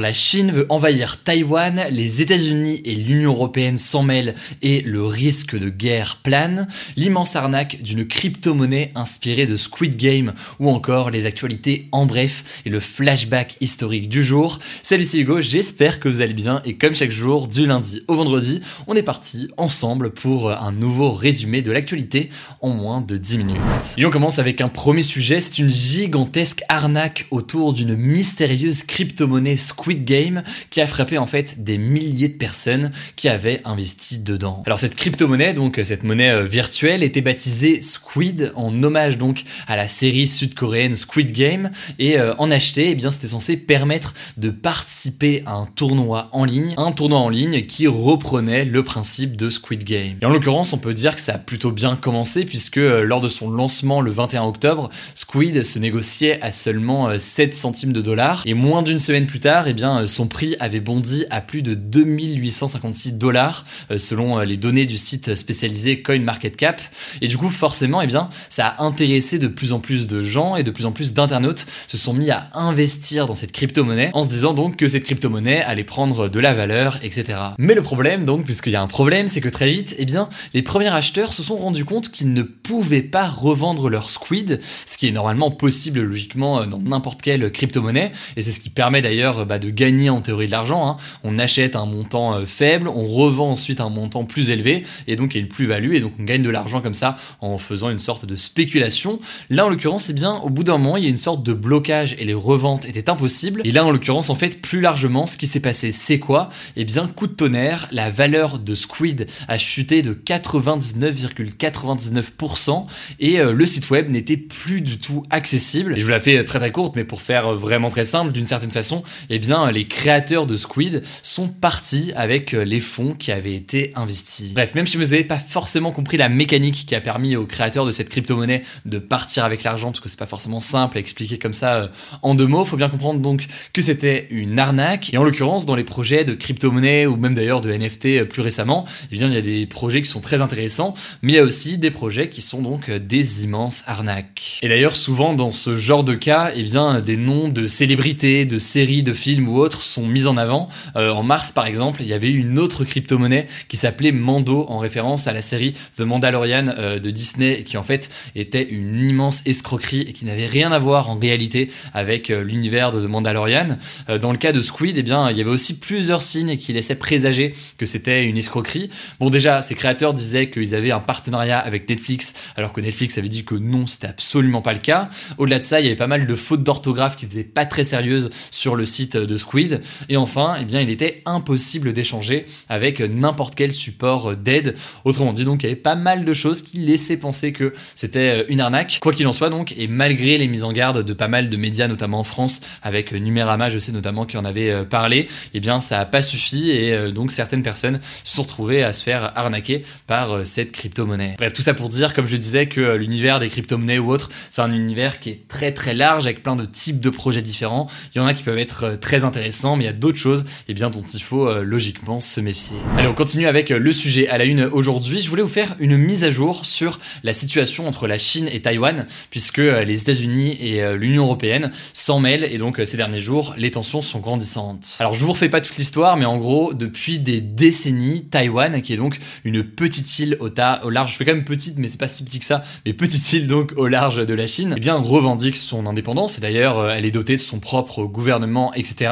la Chine veut envahir Taïwan, les États-Unis et l'Union européenne s'en mêlent et le risque de guerre plane, l'immense arnaque d'une crypto-monnaie inspirée de Squid Game ou encore les actualités en bref et le flashback historique du jour. Salut c'est Hugo, j'espère que vous allez bien et comme chaque jour du lundi au vendredi, on est parti ensemble pour un nouveau résumé de l'actualité en moins de 10 minutes. Et on commence avec un premier sujet, c'est une gigantesque arnaque autour d'une mystérieuse crypto-monnaie Squid Game qui a frappé en fait des milliers de personnes qui avaient investi dedans. Alors cette crypto-monnaie, donc cette monnaie euh, virtuelle, était baptisée Squid en hommage donc à la série sud-coréenne Squid Game et euh, en acheter, eh bien c'était censé permettre de participer à un tournoi en ligne, un tournoi en ligne qui reprenait le principe de Squid Game. Et en l'occurrence, on peut dire que ça a plutôt bien commencé puisque euh, lors de son lancement le 21 octobre, Squid se négociait à seulement 7 centimes de dollars et moins d'une semaine plus tard, eh bien, son prix avait bondi à plus de 2856 dollars euh, selon euh, les données du site spécialisé CoinMarketCap. Et du coup, forcément, eh bien, ça a intéressé de plus en plus de gens et de plus en plus d'internautes se sont mis à investir dans cette crypto-monnaie en se disant donc que cette crypto-monnaie allait prendre de la valeur, etc. Mais le problème, donc, puisqu'il y a un problème, c'est que très vite, eh bien, les premiers acheteurs se sont rendus compte qu'ils ne pouvaient pas revendre leur squid, ce qui est normalement possible logiquement euh, dans n'importe quelle crypto-monnaie, et c'est ce qui permet d'ailleurs bah, de gagner en théorie de l'argent. Hein. On achète un montant euh, faible, on revend ensuite un montant plus élevé, et donc il y a une plus-value, et donc on gagne de l'argent comme ça en faisant une sorte de spéculation. Là, en l'occurrence, eh bien, au bout d'un moment, il y a une sorte de blocage et les reventes étaient impossibles. Et là, en l'occurrence, en fait, plus largement, ce qui s'est passé, c'est quoi? Eh bien, coup de tonnerre, la valeur de Squid a chuté de 99,99% et euh, le site web n'était plus du tout accessible. Je vous la fais très très courte, mais pour faire vraiment très simple, d'une certaine façon, eh bien, les créateurs de Squid sont partis avec euh, les fonds qui avaient été investis. Bref, même si vous n'avez pas forcément compris la mécanique qui a permis aux créateurs de cette crypto-monnaie de partir avec l'argent, parce que c'est pas forcément simple à expliquer comme ça euh, en deux mots, faut bien comprendre donc que c'était une arnaque. Et en l'occurrence, dans les projets de crypto-monnaie ou même d'ailleurs de NFT euh, plus récemment, eh bien, il y a des projets qui sont très intéressants, mais il y a aussi des projets qui sont donc des immenses arnaques. Et d'ailleurs, souvent dans ce genre de cas, eh bien, des noms de célébrités, de séries, de films ou autres sont mis en avant. Euh, en mars, par exemple, il y avait eu une autre crypto-monnaie qui s'appelait Mando, en référence à la série The Mandalorian euh, de Disney, qui en fait était une immense escroquerie et qui n'avait rien à voir en réalité avec euh, l'univers de The Mandalorian. dans le cas de Squid, eh bien, il y avait aussi plusieurs signes qui laissaient présager que c'était une escroquerie. Bon, déjà, ces créateurs disaient qu'ils avaient un partenariat avec Netflix, alors que Netflix avait dit que non, c'était absolument pas le cas. Au-delà de ça, il y avait pas mal de fautes d'orthographe qui faisaient pas très sérieuses sur le site de Squid. Et enfin, eh bien, il était impossible d'échanger avec n'importe quel support d'aide. Autrement dit, donc, il y avait pas mal de choses qui laissaient penser que c'était une arnaque. Quoi qu'il en soit, donc, et malgré les mises en garde de pas mal de médias, notamment en France, avec Numérama, je sais notamment qui en avait euh, parlé, eh bien, ça a pas suffi et euh, donc certaines personnes se sont retrouvées à se faire arnaquer par euh, cette crypto-monnaie. Bref, tout ça pour dire, comme je le disais, que l'univers des crypto-monnaies ou autres, c'est un univers qui est très très large avec plein de types de projets différents. Il y en a qui peuvent être très mais il y a d'autres choses eh bien, dont il faut euh, logiquement se méfier. Allez, on continue avec euh, le sujet à la une aujourd'hui. Je voulais vous faire une mise à jour sur la situation entre la Chine et Taïwan, puisque euh, les États-Unis et l'Union européenne s'en mêlent, et donc ces derniers jours, les tensions sont grandissantes. Alors, je vous refais pas toute l'histoire, mais en gros, depuis des décennies, Taïwan, qui est donc une petite île au, au large, je fais quand même petite, mais c'est pas si petit que ça, mais petite île donc au large de la Chine, eh bien, revendique son indépendance, et d'ailleurs, elle est dotée de son propre gouvernement, etc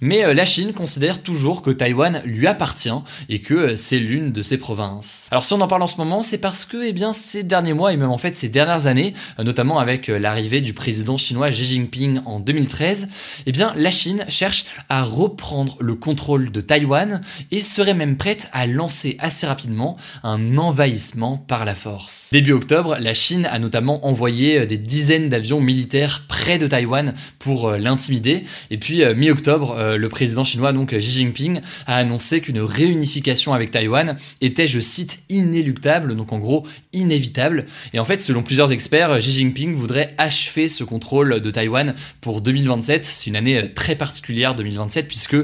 Mais la Chine considère toujours que Taïwan lui appartient et que c'est l'une de ses provinces. Alors si on en parle en ce moment, c'est parce que eh bien, ces derniers mois et même en fait ces dernières années, notamment avec l'arrivée du président chinois Xi Jinping en 2013, eh bien, la Chine cherche à reprendre le contrôle de Taïwan et serait même prête à lancer assez rapidement un envahissement par la force. Début octobre, la Chine a notamment envoyé des dizaines d'avions militaires près de Taïwan pour euh, l'intimider. Et puis euh, euh, le président chinois donc Xi Jinping a annoncé qu'une réunification avec Taïwan était, je cite, inéluctable, donc en gros inévitable. Et en fait, selon plusieurs experts, Xi Jinping voudrait achever ce contrôle de Taïwan pour 2027. C'est une année très particulière 2027 puisque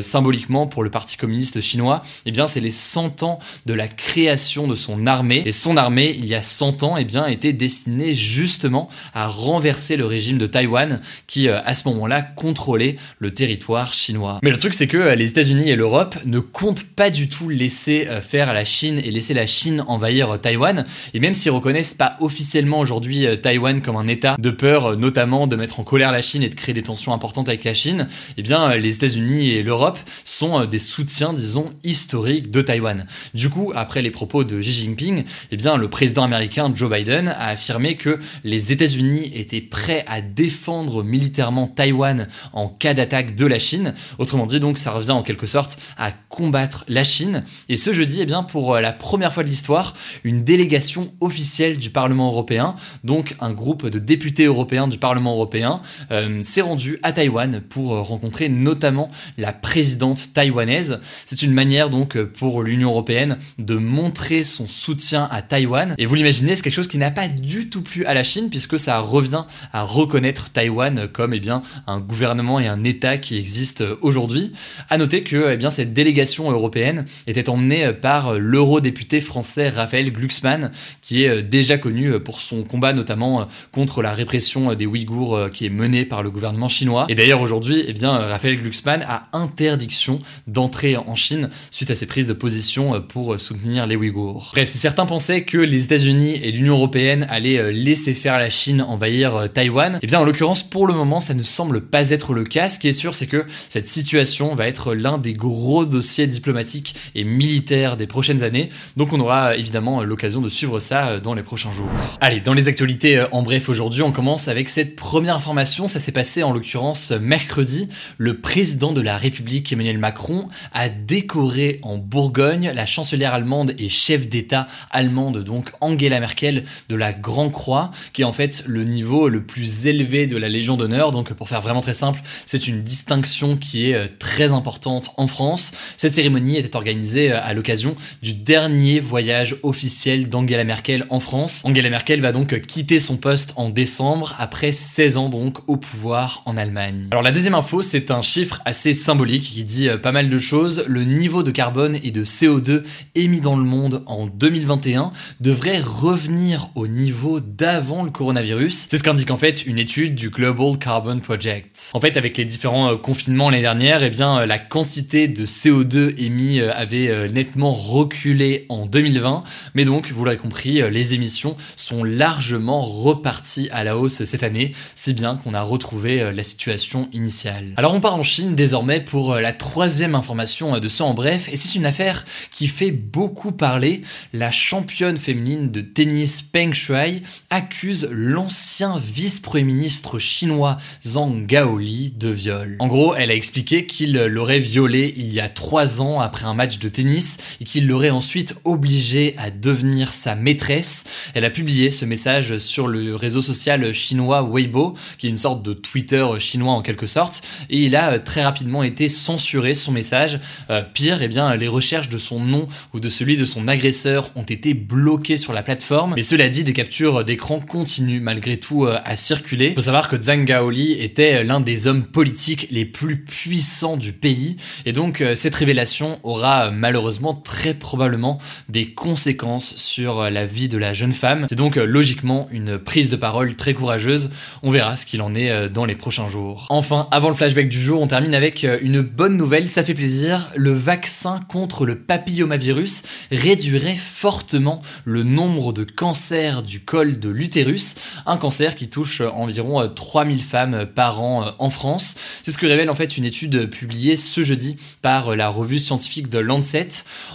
symboliquement pour le Parti communiste chinois, eh bien c'est les 100 ans de la création de son armée. Et son armée, il y a 100 ans, eh bien était destinée justement à renverser le régime de Taïwan qui euh, à ce moment-là contrôlait le territoire chinois. Mais le truc c'est que euh, les États-Unis et l'Europe ne comptent pas du tout laisser euh, faire la Chine et laisser la Chine envahir Taïwan. Et même s'ils reconnaissent pas officiellement aujourd'hui Taïwan comme un État, de peur notamment de mettre en colère la Chine et de créer des tensions importantes avec la Chine, eh bien les États-Unis et l'Europe sont des soutiens, disons, historiques de Taïwan. Du coup, après les propos de Xi Jinping, eh bien le président américain Joe Biden a affirmé que les États-Unis étaient prêts à défendre militairement Taïwan en cas d'attaque de la Chine. Autrement dit, donc, ça revient en quelque sorte à combattre la Chine. Et ce jeudi, eh bien, pour euh, la première fois de l'histoire, une délégation officielle du Parlement européen, donc un groupe de députés européens du Parlement européen, euh, s'est rendu à Taïwan pour euh, rencontrer notamment la présidente taïwanaise. C'est une manière donc pour l'Union européenne de montrer son soutien à Taïwan. Et vous l'imaginez, c'est quelque chose qui n'a pas du tout plu à la Chine puisque ça revient à reconnaître Taïwan comme eh bien un gouvernement et un État qui existe aujourd'hui. À noter que eh bien cette délégation européenne était emmenée par l'eurodéputé français Raphaël Glucksmann qui est déjà connu pour son combat notamment contre la répression des Ouïghours qui est menée par le gouvernement chinois. Et d'ailleurs aujourd'hui, eh bien Raphaël Glucksmann a interdiction d'entrer en Chine suite à ses prises de position pour soutenir les Ouïghours. Bref, si certains pensaient que les États-Unis et l'Union européenne allaient euh, laisser faire la Chine envahir euh, Taïwan, eh bien en l'occurrence pour le moment ça ne semble pas être le cas. Ce qui est c'est que cette situation va être l'un des gros dossiers diplomatiques et militaires des prochaines années. Donc on aura évidemment l'occasion de suivre ça euh, dans les prochains jours. Allez, dans les actualités en bref aujourd'hui, on commence avec cette première information. Ça s'est passé en l'occurrence mercredi. Le président de la République Emmanuel Macron a décoré en Bourgogne la chancelière allemande et chef d'État allemande donc Angela Merkel de la Grand Croix, qui est en fait le niveau le plus élevé de la Légion d'honneur. Donc pour faire vraiment très simple, c'est une distinction qui est euh, très importante en France. Cette cérémonie était organisée euh, à l'occasion du dernier voyage officiel d'Angela Merkel en France. Angela Merkel va donc quitter son poste en décembre après 16 ans donc au pouvoir en Allemagne. Alors la deuxième info, c'est un chiffre assez symbolique qui dit euh, pas mal de choses. Le niveau de carbone et de CO2 émis dans le monde en 2021 devrait revenir au niveau d'avant le coronavirus. C'est ce qu'indique en fait une étude du Global Carbon Project. En fait, avec les différents euh, confinements l'année dernière, eh bien, euh, la quantité de CO2 émis euh, avait nettement reculé en 2020. Mais donc, vous l'avez compris, les émissions sont largement reparties à la hausse cette année, si bien qu'on a retrouvé la situation initiale. Alors, on part en Chine désormais pour la troisième information de ce en bref, et c'est une affaire qui fait beaucoup parler. La championne féminine de tennis Peng Shuai accuse l'ancien vice-premier ministre chinois Zhang Gaoli de viol. En gros, elle a expliqué qu'il l'aurait violée il y a trois ans après un match de tennis et qu'il l'aurait ensuite obligée à devenir sa maîtresse. Elle a publié ce message sur le réseau social chinois Weibo, qui est une sorte de Twitter chinois en quelque sorte, et il a très rapidement été censuré son message. Euh, pire, eh bien, les recherches de son nom ou de celui de son agresseur ont été bloquées sur la plateforme. Mais cela dit, des captures d'écran continuent malgré tout euh, à circuler. Il faut savoir que Zhang Gaoli était l'un des hommes politiques les plus puissants du pays. Et donc, euh, cette révélation aura euh, malheureusement très probablement des conséquences sur la vie de la jeune femme. C'est donc logiquement une prise de parole très courageuse. On verra ce qu'il en est dans les prochains jours. Enfin, avant le flashback du jour, on termine avec une bonne nouvelle, ça fait plaisir. Le vaccin contre le papillomavirus réduirait fortement le nombre de cancer du col de l'utérus, un cancer qui touche environ 3000 femmes par an en France. C'est ce que révèle en fait une étude publiée ce jeudi par la revue scientifique The Lancet.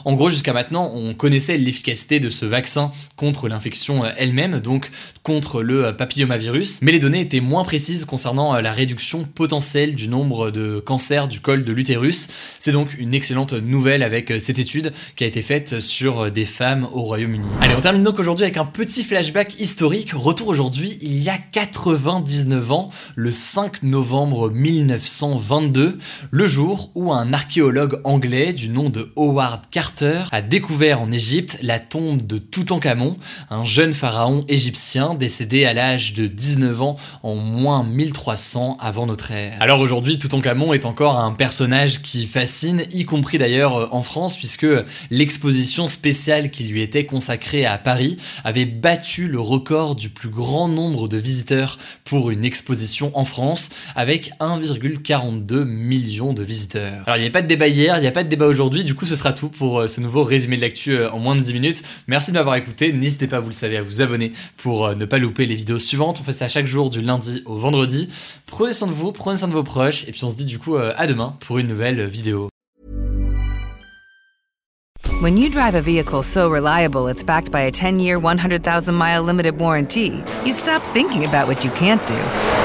En gros, jusqu'à maintenant, on connaissait l'efficacité de ce vaccin contre l'infection elle-même, donc contre le papillomavirus, mais les données étaient moins précises concernant la réduction potentielle du nombre de cancers du col de l'utérus. C'est donc une excellente nouvelle avec cette étude qui a été faite sur des femmes au Royaume-Uni. Allez, on termine donc aujourd'hui avec un petit flashback historique. Retour aujourd'hui, il y a 99 ans, le 5 novembre 1922, le jour où un archéologue anglais du nom de Howard Carter a découvert en Égypte la tombe de Toutankhamon, un jeune pharaon égyptien décédé à l'âge de 19 ans en moins 1300 avant notre ère. Alors aujourd'hui, Toutankhamon est encore un personnage qui fascine, y compris d'ailleurs en France, puisque l'exposition spéciale qui lui était consacrée à Paris avait battu le record du plus grand nombre de visiteurs pour une exposition en France, avec 1,42 million de visiteurs. Alors il n'y a pas de débat hier, il n'y a pas de débat aujourd'hui, du coup ce sera tout pour euh, ce nouveau résumé de l'actu euh, en moins de 10 minutes. Merci de m'avoir écouté, n'hésitez pas, vous le savez, à vous abonner pour euh, ne pas louper les vidéos suivantes. On fait ça chaque jour du lundi au vendredi. Prenez soin de vous, prenez soin de vos proches, et puis on se dit du coup à demain pour une nouvelle vidéo. When you drive a vehicle so reliable it's backed by a 10-year, 100,000-mile limited warranty, you stop thinking about what you can't do